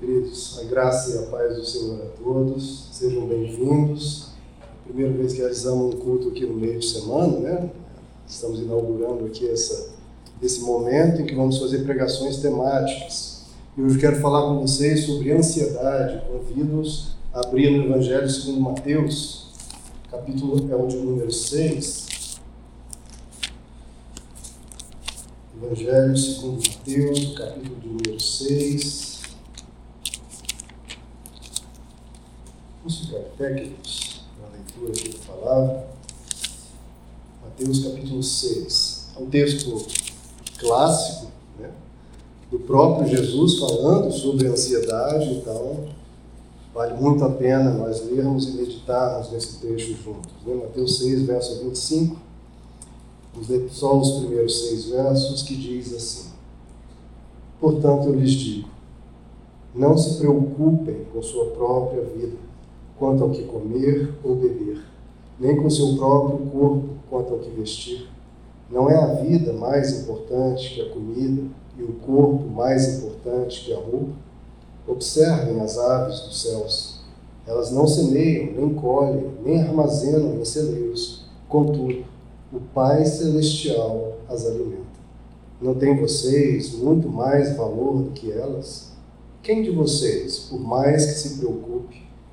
Queridos, a graça e a paz do Senhor a todos, sejam bem-vindos. Primeira vez que realizamos um culto aqui no meio de semana, né? Estamos inaugurando aqui essa, esse momento em que vamos fazer pregações temáticas. E hoje quero falar com vocês sobre ansiedade. Convido-os a abrir no Evangelho segundo Mateus, capítulo é o de número 6. Evangelho segundo Mateus, capítulo de número 6. Vamos ficar técnicos na leitura aqui da palavra. Mateus capítulo 6. É um texto clássico, né? do próprio Jesus falando sobre ansiedade, então vale muito a pena nós lermos e meditarmos nesse texto juntos. Né? Mateus 6, verso 25 Vamos ler só os primeiros seis versos que diz assim: Portanto, eu lhes digo, não se preocupem com sua própria vida, quanto ao que comer ou beber, nem com seu próprio corpo, quanto ao que vestir. Não é a vida mais importante que a comida e o corpo mais importante que a roupa? Observem as aves dos céus. Elas não semeiam, nem colhem, nem armazenam em celeiros. Contudo, o Pai Celestial as alimenta. Não tem vocês muito mais valor do que elas? Quem de vocês, por mais que se preocupe,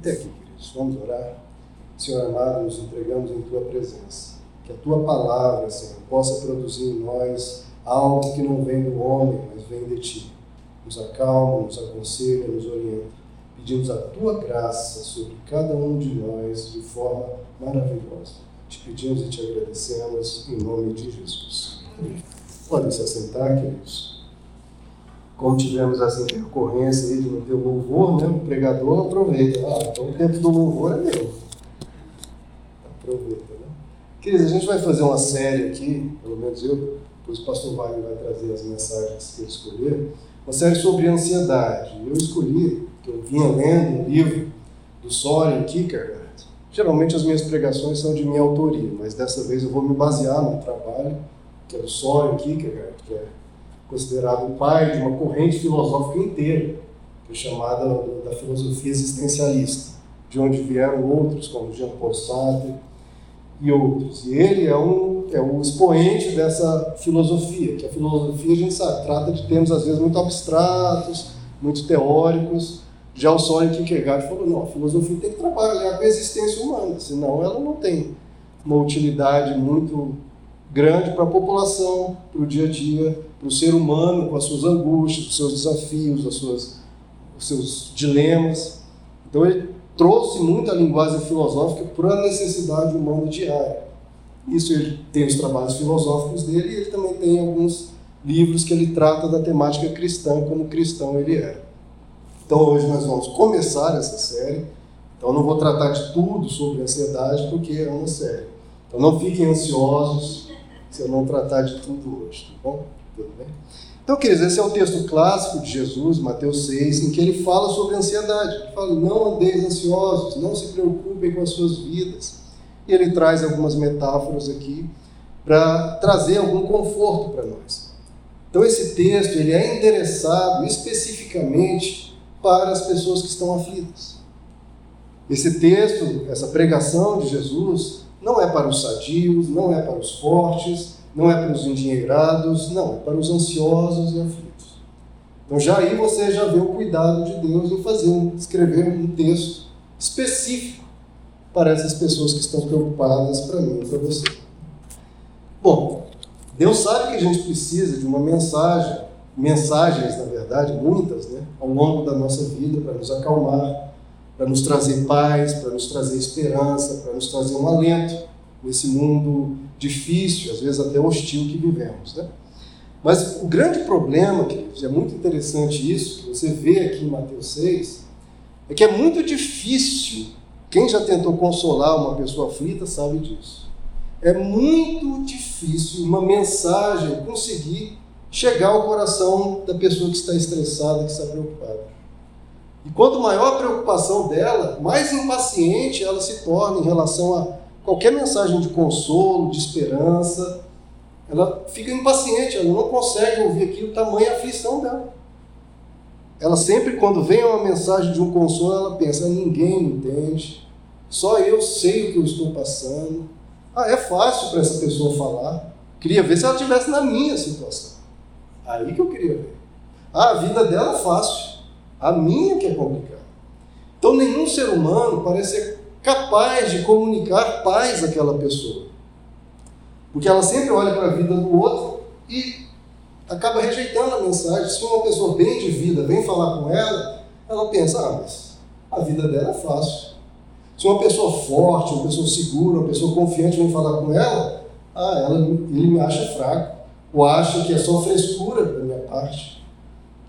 Até aqui, queridos. Vamos orar. Senhor amado, nos entregamos em Tua presença. Que a Tua palavra, Senhor, possa produzir em nós algo que não vem do homem, mas vem de Ti. Nos acalma, nos aconselha, nos orienta. Pedimos a Tua graça sobre cada um de nós de forma maravilhosa. Te pedimos e te agradecemos em nome de Jesus. Podem se assentar, queridos. Como tivemos essa intercorrência aí de não ter louvor, né? o pregador aproveita. Ah, então o tempo do louvor é meu. Aproveita, né? Queridos, a gente vai fazer uma série aqui, pelo menos eu, depois o pastor Wagner vai trazer as mensagens que ele escolher, uma série sobre ansiedade. Eu escolhi, que eu vinha lendo um livro do Soren Kierkegaard, Geralmente as minhas pregações são de minha autoria, mas dessa vez eu vou me basear no trabalho que é do Soren Kierkegaard, que é considerado o pai de uma corrente filosófica inteira, que é chamada da filosofia existencialista, de onde vieram outros como Jean-Paul Sartre e outros. E ele é um é o expoente dessa filosofia, que a filosofia a gente sabe trata de termos às vezes muito abstratos, muito teóricos, já o Soren Kierkegaard falou, não, a filosofia tem que trabalhar com a existência humana, senão ela não tem uma utilidade muito grande para a população, para o dia a dia, para o ser humano, com as suas angústias, os seus desafios, as suas, os seus dilemas. Então ele trouxe muito a linguagem filosófica para a necessidade humana diária. Isso ele tem os trabalhos filosóficos dele e ele também tem alguns livros que ele trata da temática cristã, como cristão ele era. Então hoje nós vamos começar essa série. Então não vou tratar de tudo sobre ansiedade porque é uma série. Então não fiquem ansiosos se eu não tratar de tudo hoje, tá bom? Tudo bem? Então, queridos, esse é o texto clássico de Jesus, Mateus 6, em que ele fala sobre ansiedade. Ele fala: não andeis ansiosos, não se preocupem com as suas vidas. E ele traz algumas metáforas aqui para trazer algum conforto para nós. Então, esse texto ele é endereçado especificamente para as pessoas que estão aflitas. Esse texto, essa pregação de Jesus, não é para os sadios, não é para os fortes, não é para os endinheirados, não, é para os ansiosos e aflitos. Então já aí você já vê o cuidado de Deus em fazer, escrever um texto específico para essas pessoas que estão preocupadas para mim e para você. Bom, Deus sabe que a gente precisa de uma mensagem mensagens, na verdade, muitas, né, ao longo da nossa vida para nos acalmar, para nos trazer paz, para nos trazer esperança, para nos trazer um alento nesse mundo difícil, às vezes até hostil que vivemos. Né? Mas o grande problema, queridos, é muito interessante isso, que você vê aqui em Mateus 6, é que é muito difícil, quem já tentou consolar uma pessoa aflita sabe disso. É muito difícil uma mensagem conseguir chegar ao coração da pessoa que está estressada, que está preocupada. E quanto maior a preocupação dela, mais impaciente ela se torna em relação a qualquer mensagem de consolo, de esperança, ela fica impaciente, ela não consegue ouvir aquilo, tamanha aflição dela. Ela sempre, quando vem uma mensagem de um consolo, ela pensa: ninguém me entende, só eu sei o que eu estou passando. Ah, é fácil para essa pessoa falar. Queria ver se ela estivesse na minha situação. Aí que eu queria ver. Ah, a vida dela é fácil, a minha que é complicada. Então, nenhum ser humano parece ser capaz de comunicar paz àquela pessoa. Porque ela sempre olha para a vida do outro e acaba rejeitando a mensagem. Se uma pessoa bem de vida vem falar com ela, ela pensa: ah, mas a vida dela é fácil. Se uma pessoa forte, uma pessoa segura, uma pessoa confiante vem falar com ela, ah, ela, ele me acha fraco, ou acha que é só frescura da minha parte.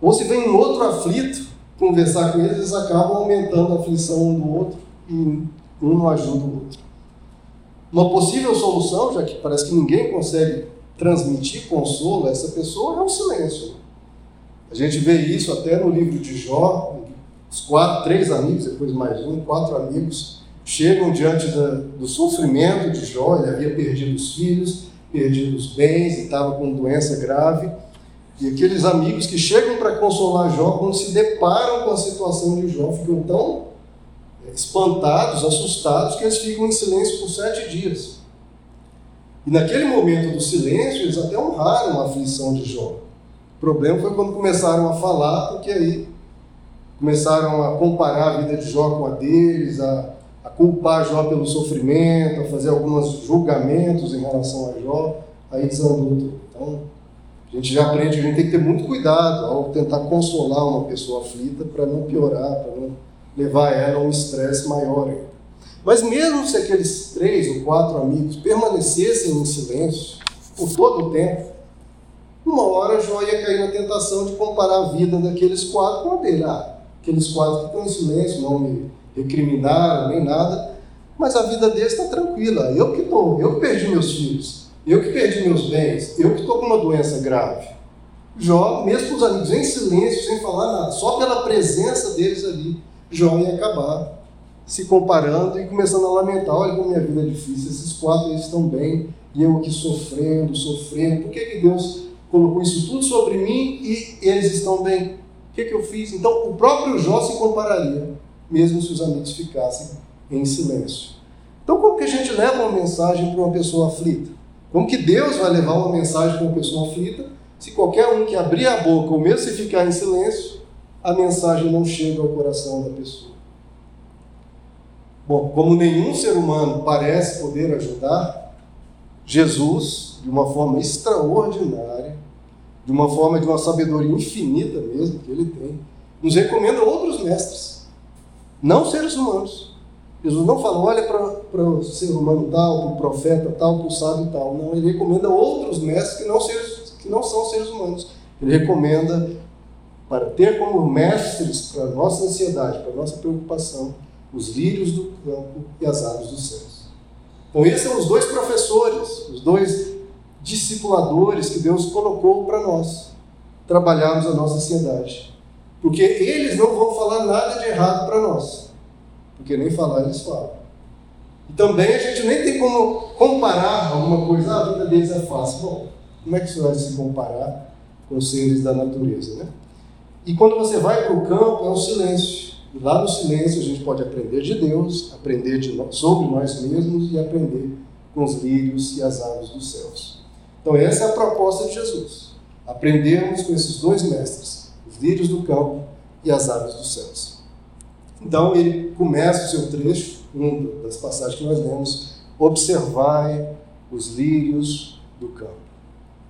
Ou se vem um outro aflito conversar com eles, eles acabam aumentando a aflição um do outro e um ajuda o outro. Uma possível solução, já que parece que ninguém consegue transmitir consolo a essa pessoa, é o silêncio. A gente vê isso até no livro de Jó, os quatro, três amigos, depois mais um, quatro amigos, chegam diante da, do sofrimento de Jó, ele havia perdido os filhos, perdido os bens estava com doença grave. E aqueles amigos que chegam para consolar Jó, quando se deparam com a situação de Jó, ficam tão espantados, assustados, que eles ficam em silêncio por sete dias. E naquele momento do silêncio, eles até honraram a aflição de Jó. O problema foi quando começaram a falar, porque aí começaram a comparar a vida de Jó com a deles, a, a culpar Jó pelo sofrimento, a fazer alguns julgamentos em relação a Jó, aí desandou. Então, a gente já aprende que a gente tem que ter muito cuidado ao tentar consolar uma pessoa aflita para não piorar, para não levar ela a um estresse maior ainda. Mas mesmo se aqueles três ou quatro amigos permanecessem em silêncio por todo o tempo, uma hora Jó ia cair na tentação de comparar a vida daqueles quatro com a dele. Ah, aqueles quatro que estão em silêncio, não me recriminaram nem nada, mas a vida deles está tranquila. Eu que estou, eu que perdi meus filhos, eu que perdi meus bens, eu que estou com uma doença grave. Jó, mesmo com os amigos em silêncio, sem falar nada, só pela presença deles ali, Jó ia acabar se comparando e começando a lamentar: olha como minha vida é difícil, esses quatro estão bem, e eu aqui sofrendo, sofrendo, por que, que Deus colocou isso tudo sobre mim e eles estão bem? O que, que eu fiz? Então o próprio Jó se compararia, mesmo se os amigos ficassem em silêncio. Então, como que a gente leva uma mensagem para uma pessoa aflita? Como que Deus vai levar uma mensagem para uma pessoa aflita se qualquer um que abrir a boca, ou mesmo se ficar em silêncio, a mensagem não chega ao coração da pessoa. Bom, como nenhum ser humano parece poder ajudar, Jesus, de uma forma extraordinária, de uma forma de uma sabedoria infinita mesmo que ele tem, nos recomenda outros mestres, não seres humanos. Jesus não fala, olha para o ser humano tal, para o profeta tal, para o sábio tal. Não, ele recomenda outros mestres que não, seres, que não são seres humanos. Ele recomenda para ter como mestres para a nossa ansiedade, para a nossa preocupação, os lírios do campo e as aves dos céus. Então, esses são os dois professores, os dois discipuladores que Deus colocou para nós trabalharmos a nossa ansiedade. Porque eles não vão falar nada de errado para nós, porque nem falar eles falam. E também a gente nem tem como comparar alguma coisa, ah, a vida deles é fácil. Bom, como é que isso vai se comparar com os seres da natureza, né? E quando você vai para o campo, é o silêncio. E lá no silêncio a gente pode aprender de Deus, aprender de nós, sobre nós mesmos e aprender com os lírios e as aves dos céus. Então, essa é a proposta de Jesus. Aprendermos com esses dois mestres, os lírios do campo e as aves dos céus. Então, ele começa o seu trecho, uma das passagens que nós lemos: observai os lírios do campo.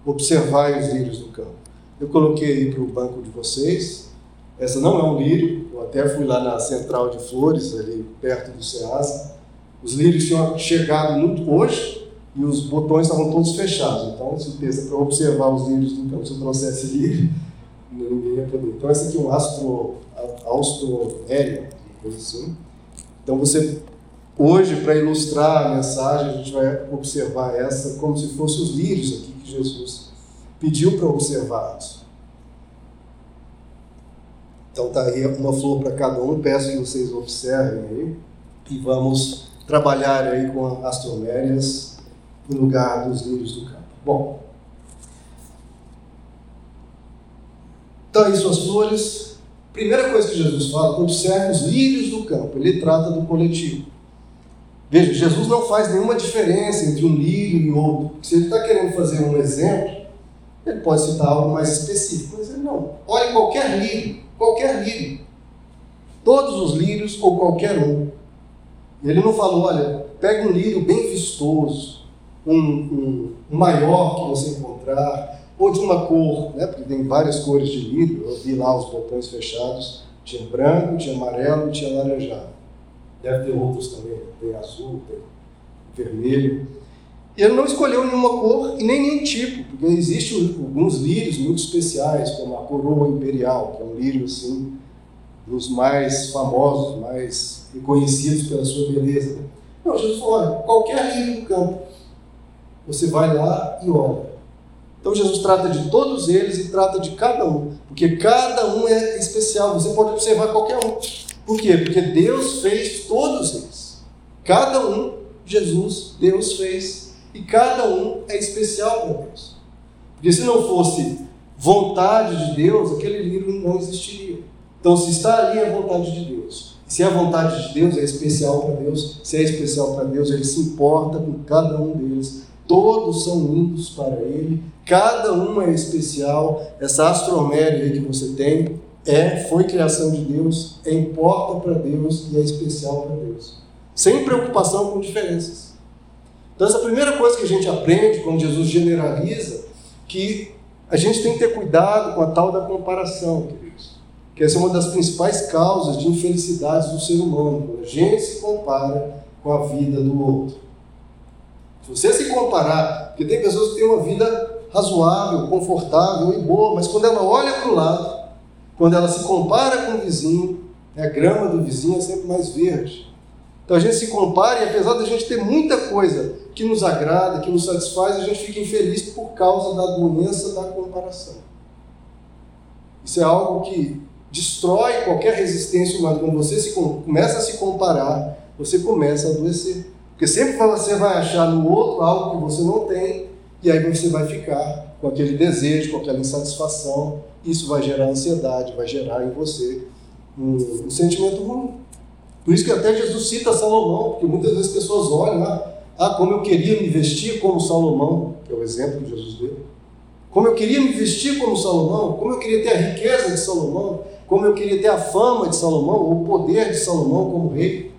Observai os lírios do campo. Eu coloquei aí para o banco de vocês. Essa não é um lírio, eu até fui lá na central de flores, ali perto do Ceasa. Os lírios tinham chegado muito hoje, e os botões estavam todos fechados. Então, se pensa para observar os lírios do campo, se eu trouxesse lírio, ninguém ia poder. Então, esse aqui é um astro, austromério, coisa assim. Então, você, hoje, para ilustrar a mensagem, a gente vai observar essa como se fossem os lírios aqui que Jesus pediu para observarmos. Então, tá aí uma flor para cada um, peço que vocês observem aí e vamos trabalhar aí com astromérias no lugar dos lírios do campo. Bom, então aí suas flores. Primeira coisa que Jesus fala, observe os lírios do campo. Ele trata do coletivo. Veja, Jesus não faz nenhuma diferença entre um lírio e outro. Se ele está querendo fazer um exemplo, ele pode citar algo mais específico, mas ele não. Olhe qualquer lírio, qualquer lírio. Todos os lírios ou qualquer um. Ele não falou, olha, pega um lírio bem vistoso, um, um, maior que você encontrar, ou de uma cor, né? porque tem várias cores de lírio, eu vi lá os botões fechados, tinha branco, tinha amarelo tinha laranjado. Deve ter outros também, tem azul, tem vermelho. Ele não escolheu nenhuma cor e nem nenhum tipo, porque existem alguns lírios muito especiais, como a coroa imperial, que é um lírio assim, dos mais famosos, mais reconhecidos pela sua beleza. Não, Jesus falou: olha, qualquer lírio do campo, você vai lá e olha. Então Jesus trata de todos eles e trata de cada um, porque cada um é especial. Você pode observar qualquer um. Por quê? Porque Deus fez todos eles. Cada um, Jesus, Deus fez. E cada um é especial para Deus. Porque se não fosse vontade de Deus, aquele livro não existiria. Então, se está ali, é vontade de Deus. Se é vontade de Deus, é especial para Deus. Se é especial para Deus, Ele se importa com cada um deles. Todos são lindos para Ele. Cada um é especial. Essa astroméria que você tem é, foi criação de Deus, é importa para Deus e é especial para Deus. Sem preocupação com diferenças. Então, essa primeira coisa que a gente aprende quando Jesus generaliza, que a gente tem que ter cuidado com a tal da comparação, queridos. Que essa é uma das principais causas de infelicidades do ser humano, a gente se compara com a vida do outro. Se você se comparar, porque tem pessoas que têm uma vida razoável, confortável e boa, mas quando ela olha para o lado, quando ela se compara com o vizinho, a grama do vizinho é sempre mais verde. Então a gente se compara e apesar da gente ter muita coisa que nos agrada, que nos satisfaz, a gente fica infeliz por causa da doença da comparação. Isso é algo que destrói qualquer resistência humana. Quando você se, começa a se comparar, você começa a adoecer. Porque sempre você vai achar no outro algo que você não tem, e aí você vai ficar com aquele desejo, com aquela insatisfação, isso vai gerar ansiedade, vai gerar em você um, um sentimento ruim. Por isso que até Jesus cita Salomão, porque muitas vezes as pessoas olham, ah, ah, como eu queria me vestir como Salomão, que é o exemplo que Jesus deu. Como eu queria me vestir como Salomão, como eu queria ter a riqueza de Salomão, como eu queria ter a fama de Salomão, o poder de Salomão como rei.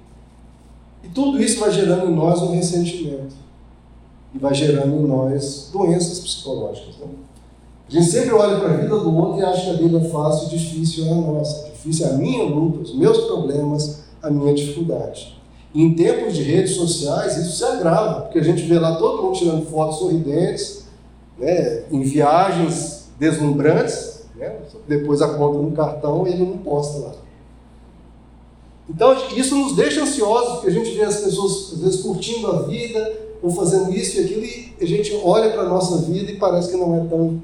E tudo isso vai gerando em nós um ressentimento. E vai gerando em nós doenças psicológicas. Né? A gente sempre olha para a vida do outro e acha que a vida é fácil difícil é a nossa. Difícil é a minha luta, os meus problemas, a minha dificuldade. Em tempos de redes sociais, isso se agrava, porque a gente vê lá todo mundo tirando fotos sorridentes, né, em viagens deslumbrantes, né, depois a conta no cartão e ele não posta lá. Então, isso nos deixa ansiosos, porque a gente vê as pessoas, às vezes, curtindo a vida, ou fazendo isso e aquilo, e a gente olha para a nossa vida e parece que não é tão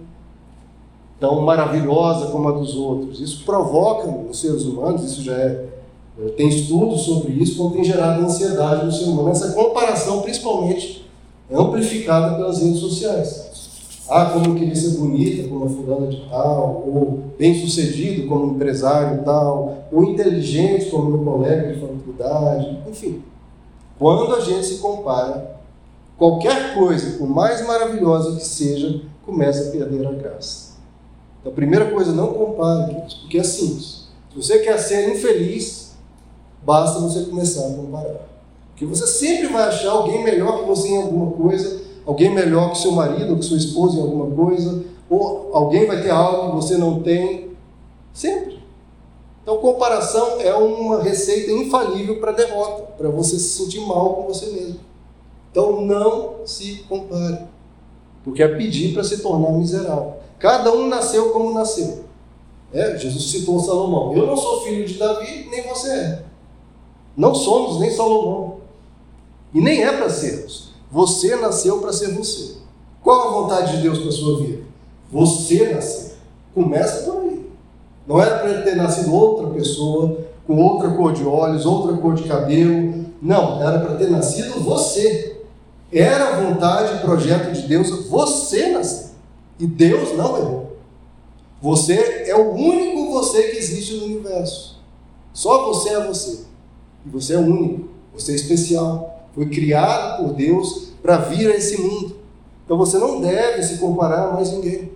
tão maravilhosa como a dos outros. Isso provoca nos seres humanos, isso já é, tem estudos sobre isso, como tem gerado ansiedade no ser humano. Essa comparação, principalmente, é amplificada pelas redes sociais. Ah, como eu queria ser bonita como a fulana de tal, ou bem-sucedido como empresário tal, ou inteligente como meu colega de faculdade, enfim. Quando a gente se compara, qualquer coisa, por mais maravilhosa que seja, começa a perder a graça. Então, a primeira coisa, não compare, porque é simples. Se você quer ser infeliz, basta você começar a comparar. Porque você sempre vai achar alguém melhor que você em alguma coisa, alguém melhor que seu marido ou que sua esposa em alguma coisa, ou alguém vai ter algo que você não tem. Sempre. Então, comparação é uma receita infalível para derrota, para você se sentir mal com você mesmo. Então não se compare, porque é pedir para se tornar miserável. Cada um nasceu como nasceu. É, Jesus citou Salomão. Eu não sou filho de Davi, nem você é. Não somos nem Salomão. E nem é para sermos. Você nasceu para ser você. Qual a vontade de Deus para sua vida? Você nasceu. Começa por aí. Não era para ele ter nascido outra pessoa, com outra cor de olhos, outra cor de cabelo. Não, era para ter nascido você. Era a vontade e projeto de Deus você nascer. E Deus não errou. Você é o único você que existe no universo. Só você é você. E você é único. Você é especial. Foi criado por Deus para vir a esse mundo. Então você não deve se comparar a mais ninguém.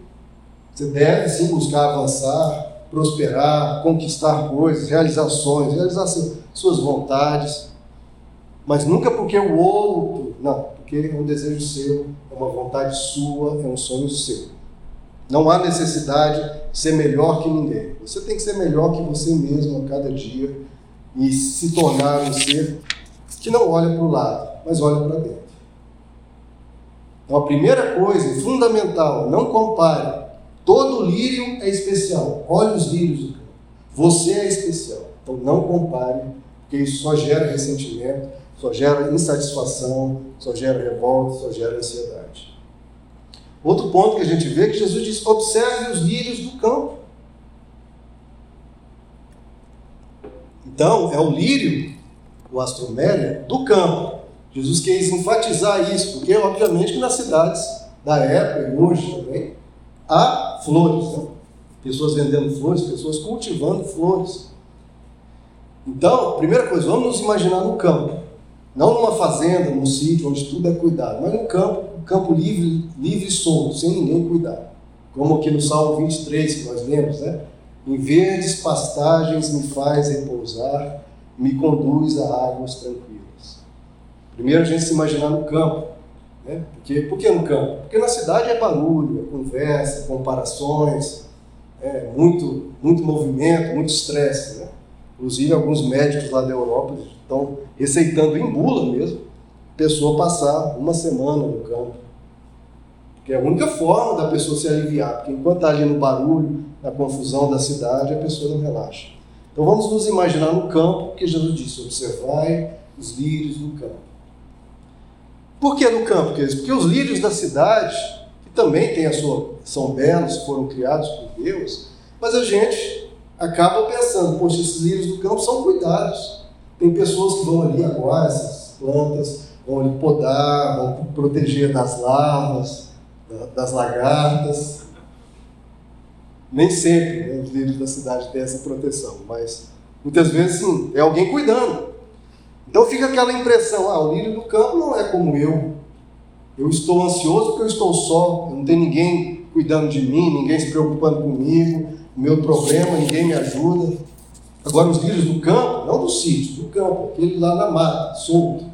Você deve sim buscar avançar, prosperar, conquistar coisas, realizações, realizar suas vontades. Mas nunca porque o outro, não, porque é um desejo seu, é uma vontade sua, é um sonho seu. Não há necessidade de ser melhor que ninguém. Você tem que ser melhor que você mesmo a cada dia e se tornar um ser que não olha para o lado, mas olha para dentro. Então, a primeira coisa, fundamental, não compare. Todo lírio é especial. Olhe os lírios do campo. Você é especial. Então, não compare, porque isso só gera ressentimento, só gera insatisfação, só gera revolta, só gera ansiedade. Outro ponto que a gente vê é que Jesus diz: observe os lírios do campo. Então, é o lírio, o astroméria, do campo. Jesus quis enfatizar isso, porque obviamente que nas cidades da época e hoje também há flores, né? pessoas vendendo flores, pessoas cultivando flores. Então, primeira coisa, vamos nos imaginar no campo, não numa fazenda, num sítio onde tudo é cuidado, mas no campo, um campo livre, livre e solto, sem ninguém cuidar. Como aqui no Salmo 23, que nós lemos, né? Em verdes pastagens me faz repousar, me conduz a águas tranquilas. Primeiro a gente se imaginar no campo. Né? Por que no campo? Porque na cidade é barulho, é conversa, comparações, é muito, muito movimento, muito estresse. Né? Inclusive alguns médicos lá da Europa estão receitando em bula mesmo, a pessoa passar uma semana no campo. Porque é a única forma da pessoa se aliviar, porque enquanto está ali no barulho, na confusão da cidade, a pessoa não relaxa. Então vamos nos imaginar no campo, que Jesus disse: observai os lírios do campo. Por que no campo, queridos? Porque os lírios da cidade, que também têm a sua, são belos, foram criados por Deus, mas a gente acaba pensando, poxa, esses lírios do campo são cuidados. Tem pessoas que vão ali aguar essas plantas, vão ali podar, vão proteger das larvas, das lagartas. Nem sempre né, os lírios da cidade têm essa proteção, mas muitas vezes sim, é alguém cuidando. Então fica aquela impressão: ah, o lírio do campo não é como eu. Eu estou ansioso porque eu estou só, não tem ninguém cuidando de mim, ninguém se preocupando comigo, o meu problema, ninguém me ajuda. Agora, os lírios do campo, não do sítio, do campo, aquele lá na mata, solto.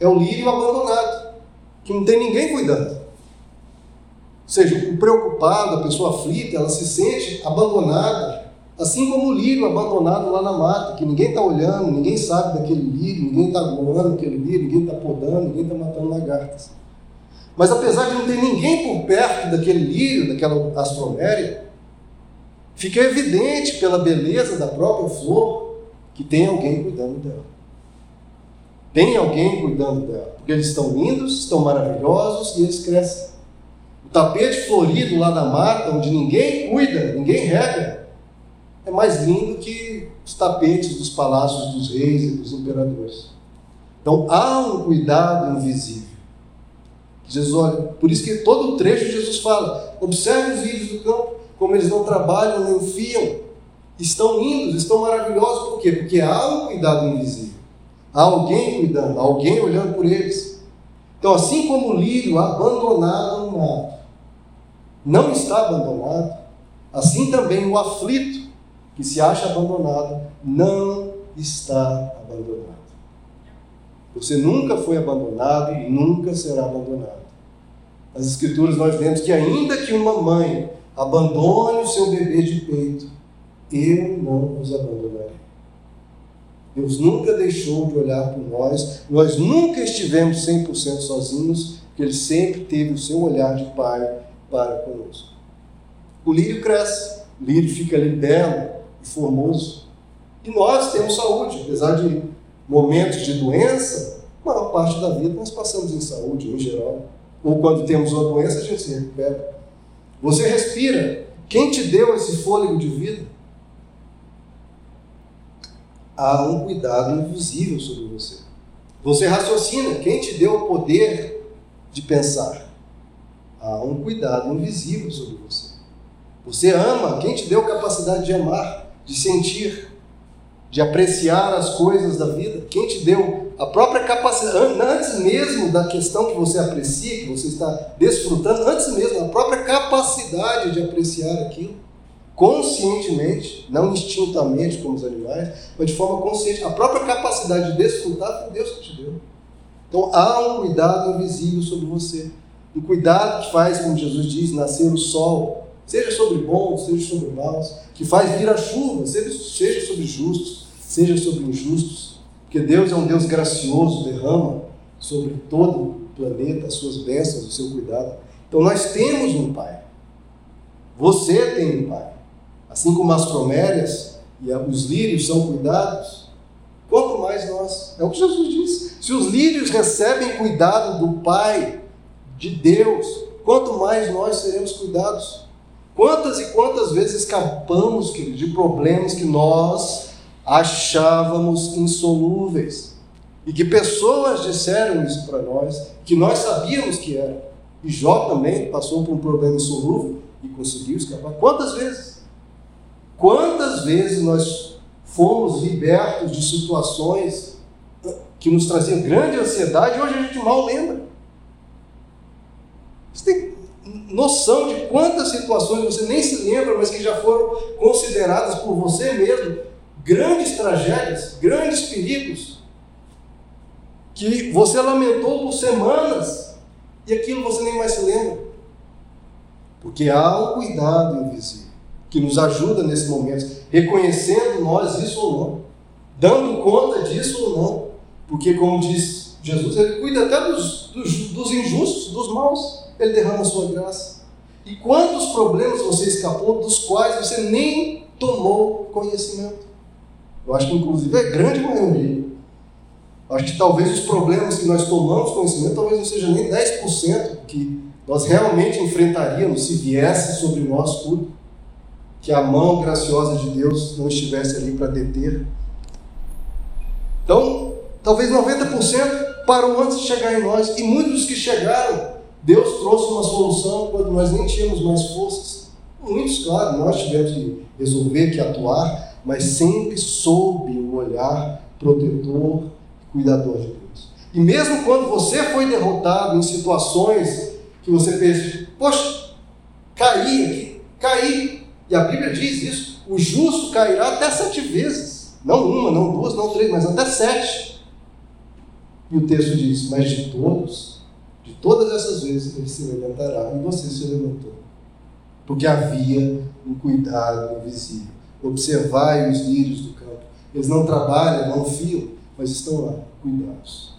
É o lírio abandonado, que não tem ninguém cuidando. Ou seja, o preocupado, a pessoa aflita, ela se sente abandonada, Assim como o lírio abandonado lá na mata, que ninguém está olhando, ninguém sabe daquele lírio, ninguém está voando aquele lírio, ninguém está podando, ninguém está matando lagartas. Mas apesar de não ter ninguém por perto daquele lírio, daquela astroméria, fica evidente pela beleza da própria flor que tem alguém cuidando dela. Tem alguém cuidando dela, porque eles estão lindos, estão maravilhosos e eles crescem. O tapete florido lá na mata, onde ninguém cuida, ninguém rega, é mais lindo que os tapetes dos palácios dos reis e dos imperadores. Então há um cuidado invisível. Jesus olha, por isso que todo o trecho Jesus fala: observe os lírios do campo, como eles não trabalham, não fiam, estão lindos, estão maravilhosos, por quê? Porque há um cuidado invisível. Há alguém cuidando, alguém olhando por eles. Então, assim como o lírio abandonado no mato não está abandonado, assim também o aflito que se acha abandonado não está abandonado. Você nunca foi abandonado e nunca será abandonado. Nas Escrituras nós vemos que, ainda que uma mãe abandone o seu bebê de peito, eu não os abandonarei. Deus nunca deixou de olhar por nós, nós nunca estivemos 100% sozinhos, porque Ele sempre teve o seu olhar de Pai para conosco. O lírio cresce, o lírio fica ali belo e formoso. E nós temos saúde, apesar de momentos de doença, a maior parte da vida nós passamos em saúde, em geral. Ou quando temos uma doença, a gente se recupera. Você respira. Quem te deu esse fôlego de vida? há um cuidado invisível sobre você. Você raciocina, quem te deu o poder de pensar? Há um cuidado invisível sobre você. Você ama, quem te deu capacidade de amar, de sentir, de apreciar as coisas da vida? Quem te deu a própria capacidade, antes mesmo da questão que você aprecia, que você está desfrutando, antes mesmo, a própria capacidade de apreciar aquilo? conscientemente, não instintamente como os animais, mas de forma consciente. A própria capacidade de desfrutar foi Deus que te deu. Então há um cuidado invisível sobre você. Um cuidado que faz, como Jesus diz, nascer o sol, seja sobre bons, seja sobre maus, que faz vir a chuva, seja, seja sobre justos, seja sobre injustos. Porque Deus é um Deus gracioso, derrama sobre todo o planeta as suas bênçãos, o seu cuidado. Então nós temos um Pai. Você tem um Pai. Assim como as bromélias e os lírios são cuidados, quanto mais nós. É o que Jesus disse. Se os lírios recebem cuidado do Pai, de Deus, quanto mais nós seremos cuidados. Quantas e quantas vezes escapamos de problemas que nós achávamos insolúveis? E que pessoas disseram isso para nós, que nós sabíamos que era. E Jó também passou por um problema insolúvel e conseguiu escapar. Quantas vezes? Quantas vezes nós fomos libertos de situações que nos traziam grande ansiedade e hoje a gente mal lembra? Você tem noção de quantas situações você nem se lembra, mas que já foram consideradas por você mesmo grandes tragédias, grandes perigos, que você lamentou por semanas e aquilo você nem mais se lembra? Porque há um cuidado invisível que nos ajuda nesse momento, reconhecendo nós isso ou não, dando conta disso ou não, porque, como diz Jesus, ele cuida até dos, dos, dos injustos, dos maus, ele derrama a sua graça. E quantos problemas você escapou dos quais você nem tomou conhecimento? Eu acho que, inclusive, é grande maioria. Acho que talvez os problemas que nós tomamos conhecimento talvez não seja nem 10% que nós realmente enfrentaríamos se viesse sobre nós tudo que a mão graciosa de Deus não estivesse ali para deter. Então, talvez 90% param antes de chegar em nós, e muitos que chegaram, Deus trouxe uma solução quando nós nem tínhamos mais forças. Muitos, claro, nós tivemos que resolver, que atuar, mas sempre sob o olhar protetor e cuidador de Deus. E mesmo quando você foi derrotado em situações que você pensa, poxa, caí aqui, caí, e a Bíblia diz isso: o justo cairá até sete vezes. Não uma, não duas, não três, mas até sete. E o texto diz: Mas de todos, de todas essas vezes, ele se levantará. E você se levantou. Porque havia um cuidado invisível. Observai os lírios do campo. Eles não trabalham, não fiam, mas estão lá, cuidados.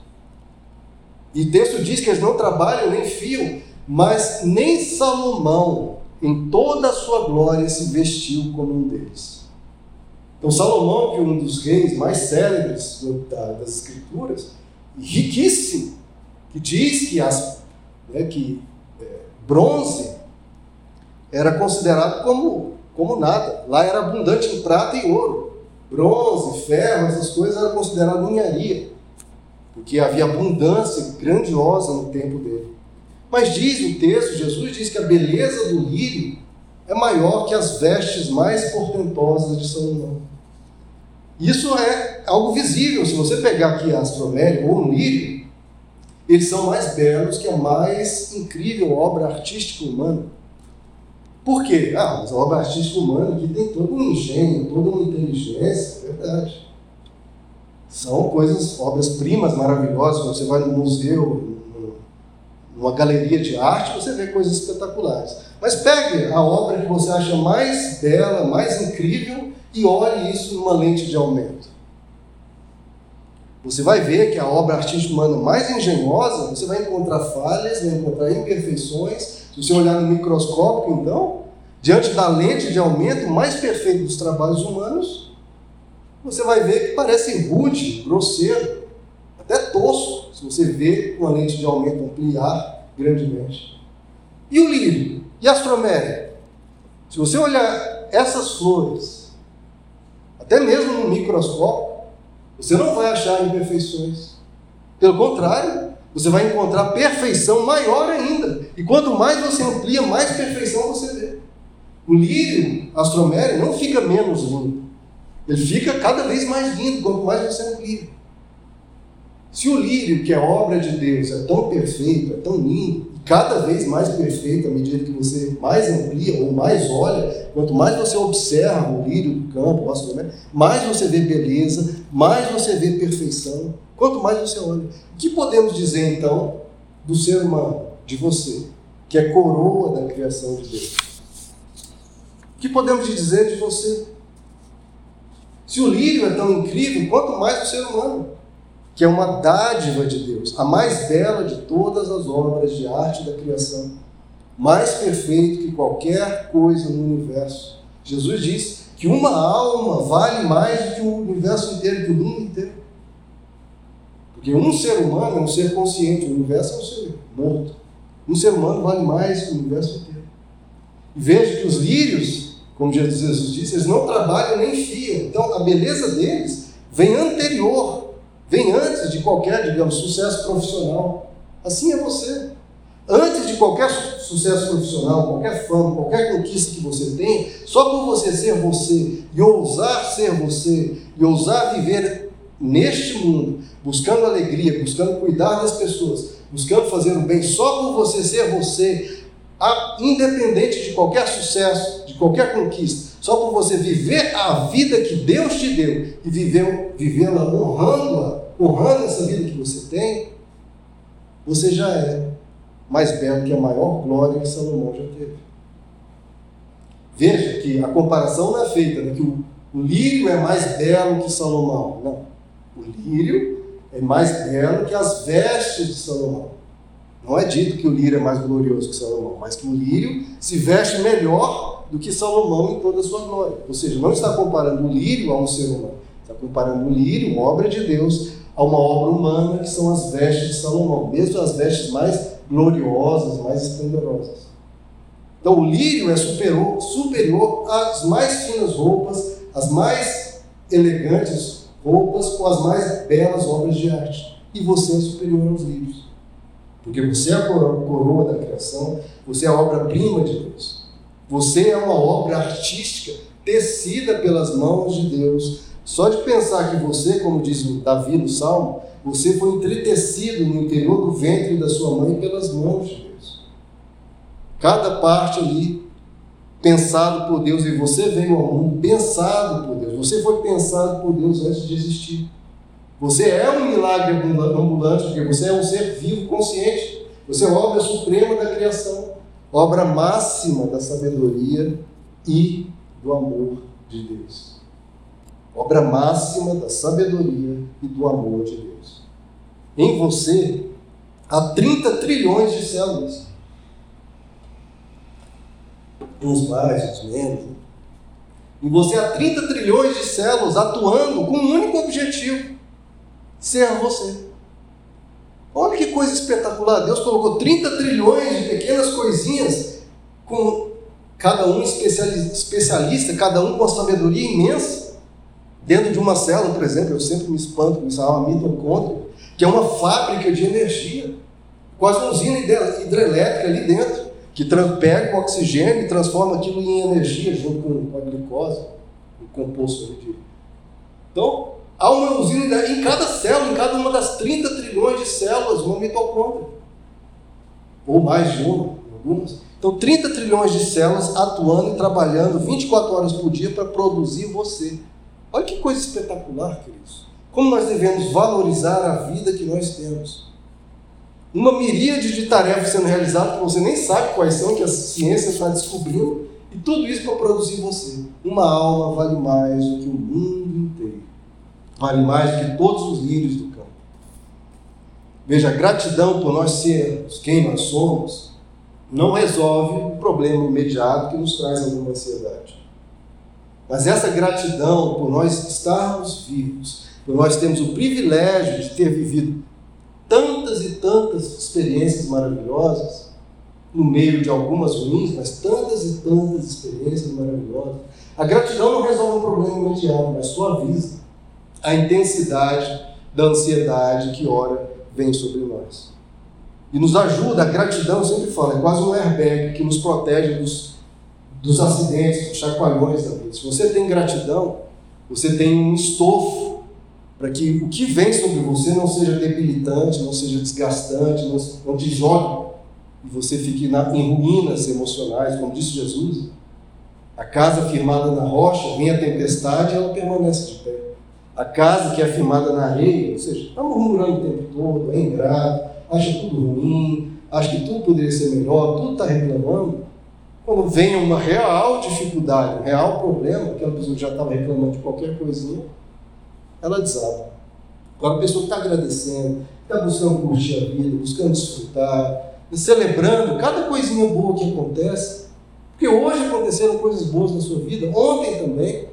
E o texto diz que eles não trabalham nem fiam, mas nem Salomão, em toda a sua glória se vestiu como um deles. Então, Salomão, que é um dos reis mais célebres das Escrituras, riquíssimo, que diz que, as, né, que é, bronze era considerado como, como nada. Lá era abundante em prata e ouro. Bronze, ferro, essas coisas eram consideradas ninharia, porque havia abundância grandiosa no tempo dele. Mas diz o texto, Jesus diz que a beleza do lírio é maior que as vestes mais portentosas de Salomão. Isso é algo visível. Se você pegar aqui a astromélia ou um lírio, eles são mais belos que a mais incrível obra artística humana. Por quê? Ah, mas a obra artística humana aqui tem todo um engenho, toda uma inteligência, é verdade. São coisas, obras-primas maravilhosas. Quando você vai no museu, numa galeria de arte, você vê coisas espetaculares. Mas pegue a obra que você acha mais bela, mais incrível e olhe isso numa lente de aumento. Você vai ver que a obra artística humana mais engenhosa, você vai encontrar falhas, vai encontrar imperfeições. Se você olhar no microscópio, então, diante da lente de aumento mais perfeita dos trabalhos humanos, você vai ver que parece rude, grosseiro, até tosco, se você vê com a lente de aumento ampliar grandemente. E o lírio? E a astroméria? Se você olhar essas flores, até mesmo no microscópio, você não vai achar imperfeições. Pelo contrário, você vai encontrar perfeição maior ainda. E quanto mais você amplia, mais perfeição você vê. O lírio, a astroméria, não fica menos lindo. Ele fica cada vez mais lindo quanto mais você amplia. Se o lírio, que é obra de Deus, é tão perfeito, é tão lindo, e cada vez mais perfeito à medida que você mais amplia ou mais olha, quanto mais você observa o lírio do campo, astronomia, mais você vê beleza, mais você vê perfeição, quanto mais você olha. O que podemos dizer então do ser humano, de você, que é coroa da criação de Deus? O que podemos dizer de você? Se o lírio é tão incrível, quanto mais o ser humano que é uma dádiva de Deus, a mais bela de todas as obras de arte da criação, mais perfeito que qualquer coisa no universo. Jesus diz que uma alma vale mais do que o universo inteiro, que o mundo inteiro. Porque um ser humano é um ser consciente, o universo é um ser morto. Um ser humano vale mais que o universo inteiro. E veja que os lírios, como Jesus disse, eles não trabalham nem fiam. Então a beleza deles vem anterior Vem antes de qualquer, digamos, sucesso profissional. Assim é você. Antes de qualquer sucesso profissional, qualquer fama, qualquer conquista que você tem, só por você ser você e ousar ser você e ousar viver neste mundo, buscando alegria, buscando cuidar das pessoas, buscando fazer o bem, só por você ser você, independente de qualquer sucesso, de qualquer conquista, só por você viver a vida que Deus te deu e vivê-la honrando-a, honrando essa vida que você tem, você já é mais belo que a maior glória que Salomão já teve. Veja que a comparação não é feita, né? que o, o lírio é mais belo que Salomão. Não. O lírio é mais belo que as vestes de Salomão. Não é dito que o lírio é mais glorioso que Salomão, mas que o lírio se veste melhor do que Salomão em toda a sua glória. Ou seja, não está comparando o lírio a um ser humano, está comparando o lírio, uma obra de Deus, a uma obra humana, que são as vestes de Salomão, mesmo as vestes mais gloriosas, mais esplendorosas. Então o lírio é superior, superior às mais finas roupas, às mais elegantes roupas, com as mais belas obras de arte. E você é superior aos lírios. Porque você é a coroa da criação, você é a obra-prima de Deus. Você é uma obra artística tecida pelas mãos de Deus. Só de pensar que você, como diz o Davi no Salmo, você foi entretecido no interior do ventre da sua mãe pelas mãos de Deus. Cada parte ali pensado por Deus e você veio ao mundo pensado por Deus. Você foi pensado por Deus antes de existir. Você é um milagre ambulante, porque você é um ser vivo, consciente. Você é obra suprema da criação, obra máxima da sabedoria e do amor de Deus. Obra máxima da sabedoria e do amor de Deus. Em você há 30 trilhões de células. Uns mais, uns menos. Em você há 30 trilhões de células atuando com um único objetivo ser você. Olha que coisa espetacular. Deus colocou 30 trilhões de pequenas coisinhas, com cada um especialista, cada um com a sabedoria imensa. Dentro de uma célula, por exemplo, eu sempre me espanto com isso, a mitocôndria, que é uma fábrica de energia, quase uma usina hidrelétrica ali dentro, que pega o oxigênio e transforma aquilo em energia junto com a glicose, o composto de. Então, Há uma usina em cada célula, em cada uma das 30 trilhões de células, uma mitocôndria. Ou mais de uma, algumas. Então, 30 trilhões de células atuando e trabalhando 24 horas por dia para produzir você. Olha que coisa espetacular, queridos. Como nós devemos valorizar a vida que nós temos. Uma miríade de tarefas sendo realizadas que você nem sabe quais são, que a ciência está descobrindo, e tudo isso para produzir você. Uma alma vale mais do que o mundo inteiro vale mais do que todos os lírios do campo. Veja, gratidão por nós sermos quem nós somos não resolve o problema imediato que nos traz alguma ansiedade. Mas essa gratidão por nós estarmos vivos, por nós termos o privilégio de ter vivido tantas e tantas experiências maravilhosas, no meio de algumas ruins, mas tantas e tantas experiências maravilhosas. A gratidão não resolve um problema imediato, mas suaviza a intensidade da ansiedade que ora vem sobre nós. E nos ajuda, a gratidão, eu sempre falo, é quase um airbag que nos protege dos, dos acidentes, dos chacoalhões da vida. Se você tem gratidão, você tem um estofo para que o que vem sobre você não seja debilitante, não seja desgastante, não, não te jogue e você fique na, em ruínas emocionais, como disse Jesus. A casa firmada na rocha, vem a tempestade ela permanece de pé. A casa que é firmada na areia, ou seja, está murmurando o tempo todo, é ingrato, acha tudo ruim, acha que tudo poderia ser melhor, tudo está reclamando. Quando vem uma real dificuldade, um real problema, aquela pessoa já estava reclamando de qualquer coisinha, ela desaba. Agora a pessoa está agradecendo, está buscando curtir a vida, buscando desfrutar, celebrando cada coisinha boa que acontece, porque hoje aconteceram coisas boas na sua vida, ontem também.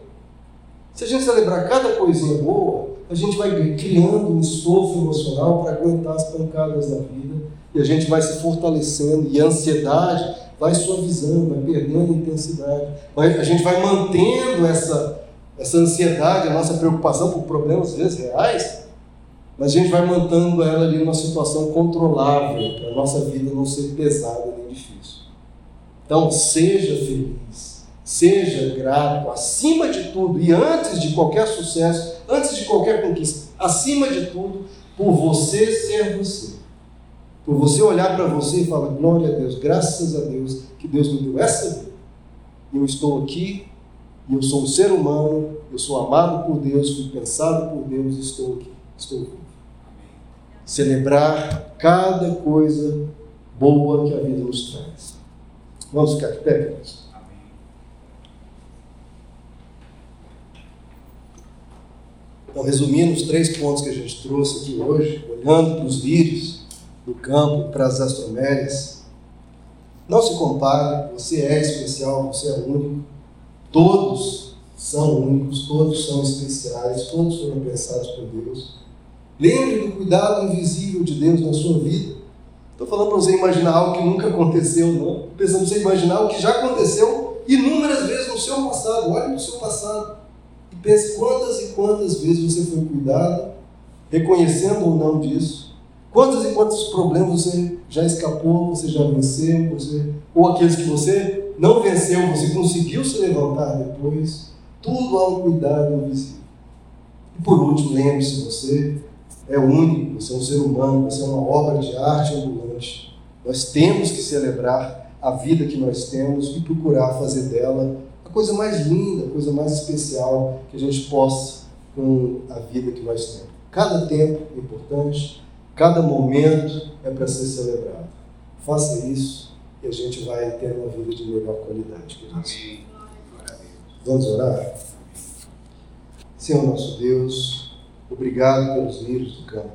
Se a gente celebrar cada coisinha boa, a gente vai criando um estofo emocional para aguentar as pancadas da vida e a gente vai se fortalecendo e a ansiedade vai suavizando, vai perdendo intensidade. A gente vai mantendo essa, essa ansiedade, a nossa preocupação por problemas às vezes reais, mas a gente vai mantendo ela ali numa situação controlável, para a nossa vida não ser pesada nem difícil. Então, seja feliz, seja grato, acima de tudo e antes de qualquer sucesso, antes de qualquer conquista, acima de tudo, por você ser você. Por você olhar para você e falar: glória a Deus, graças a Deus que Deus me deu essa vida. Eu estou aqui, e eu sou um ser humano, eu sou amado por Deus, fui pensado por Deus, estou aqui, estou vivo celebrar cada coisa boa que a vida nos traz. Vamos ficar de pé, queridos? Então, resumindo os três pontos que a gente trouxe aqui hoje, olhando para os lírios do campo, para as astromélias, não se compare, você é especial, você é único, todos são únicos, todos são especiais, todos foram pensados por Deus. Lembre do cuidado invisível de Deus na sua vida. Estou falando para você imaginar algo que nunca aconteceu, não. Estou pensando para você imaginar o que já aconteceu inúmeras vezes no seu passado. Olhe no seu passado e pense quantas e quantas vezes você foi cuidado, reconhecendo ou não disso. Quantos e quantos problemas você já escapou, você já venceu, você, ou aqueles que você não venceu, você conseguiu se levantar depois. Tudo há um cuidado invisível. E por último, lembre-se você é único, você é um ser humano, você é uma obra de arte ambulante. Nós temos que celebrar a vida que nós temos e procurar fazer dela a coisa mais linda, a coisa mais especial que a gente possa com a vida que nós temos. Cada tempo é importante, cada momento é para ser celebrado. Faça isso e a gente vai ter uma vida de melhor qualidade. Amém. Vamos orar? Senhor nosso Deus, Obrigado pelos lírios do campo.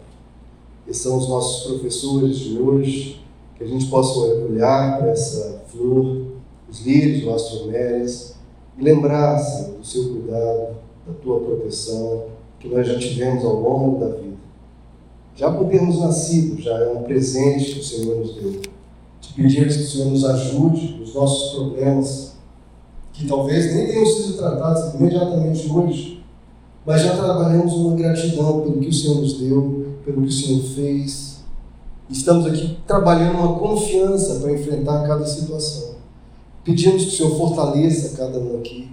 Esses são os nossos professores de hoje, que a gente possa olhar para essa flor, os lírios, as astromélias, e lembrar, Senhor, do seu cuidado, da tua proteção, que nós já tivemos ao longo da vida. Já por termos nascido, já é um presente que o Senhor nos deu. Te pedimos que o Senhor nos ajude nos nossos problemas, que talvez nem tenham sido tratados imediatamente hoje, mas já trabalhamos uma gratidão pelo que o Senhor nos deu, pelo que o Senhor fez. Estamos aqui trabalhando uma confiança para enfrentar cada situação. Pedimos que o Senhor fortaleça cada um aqui,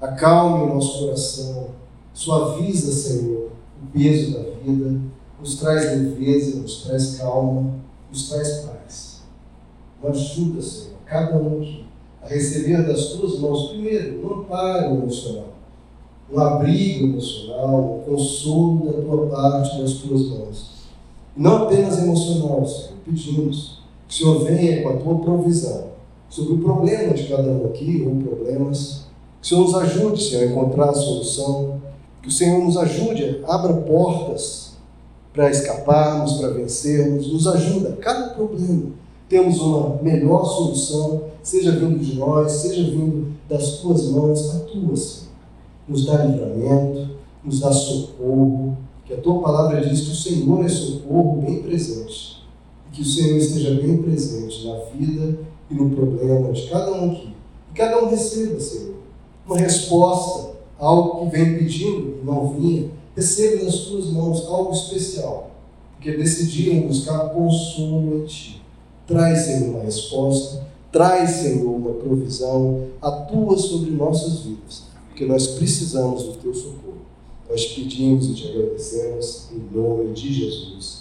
acalme o nosso coração, suaviza, Senhor, o peso da vida, nos traz leveza, nos traz calma, nos traz paz. Ajuda, Senhor, cada um aqui, a receber das tuas mãos, primeiro, um amparo emocional um abrigo emocional, um consolo da tua parte nas tuas mãos. E não apenas emocional, Senhor, pedimos que o Senhor venha com a tua provisão sobre o problema de cada um aqui, ou problemas, que o Senhor nos ajude, Senhor, a encontrar a solução, que o Senhor nos ajude, abra portas para escaparmos, para vencermos, nos ajuda a cada problema. Temos uma melhor solução, seja vindo de nós, seja vindo das tuas mãos, a tua, Senhor. Nos dá livramento, nos dá socorro, que a tua palavra diz que o Senhor é socorro bem presente. E que o Senhor esteja bem presente na vida e no problema de cada um aqui. E cada um receba, Senhor, uma resposta, algo que vem pedindo e não vinha. Receba nas tuas mãos algo especial, porque decidiram buscar consolo em ti. Traz, Senhor, uma resposta, traz, Senhor, uma provisão, atua sobre nossas vidas, porque nós precisamos do teu socorro. Nós pedimos e te agradecemos em nome de Jesus.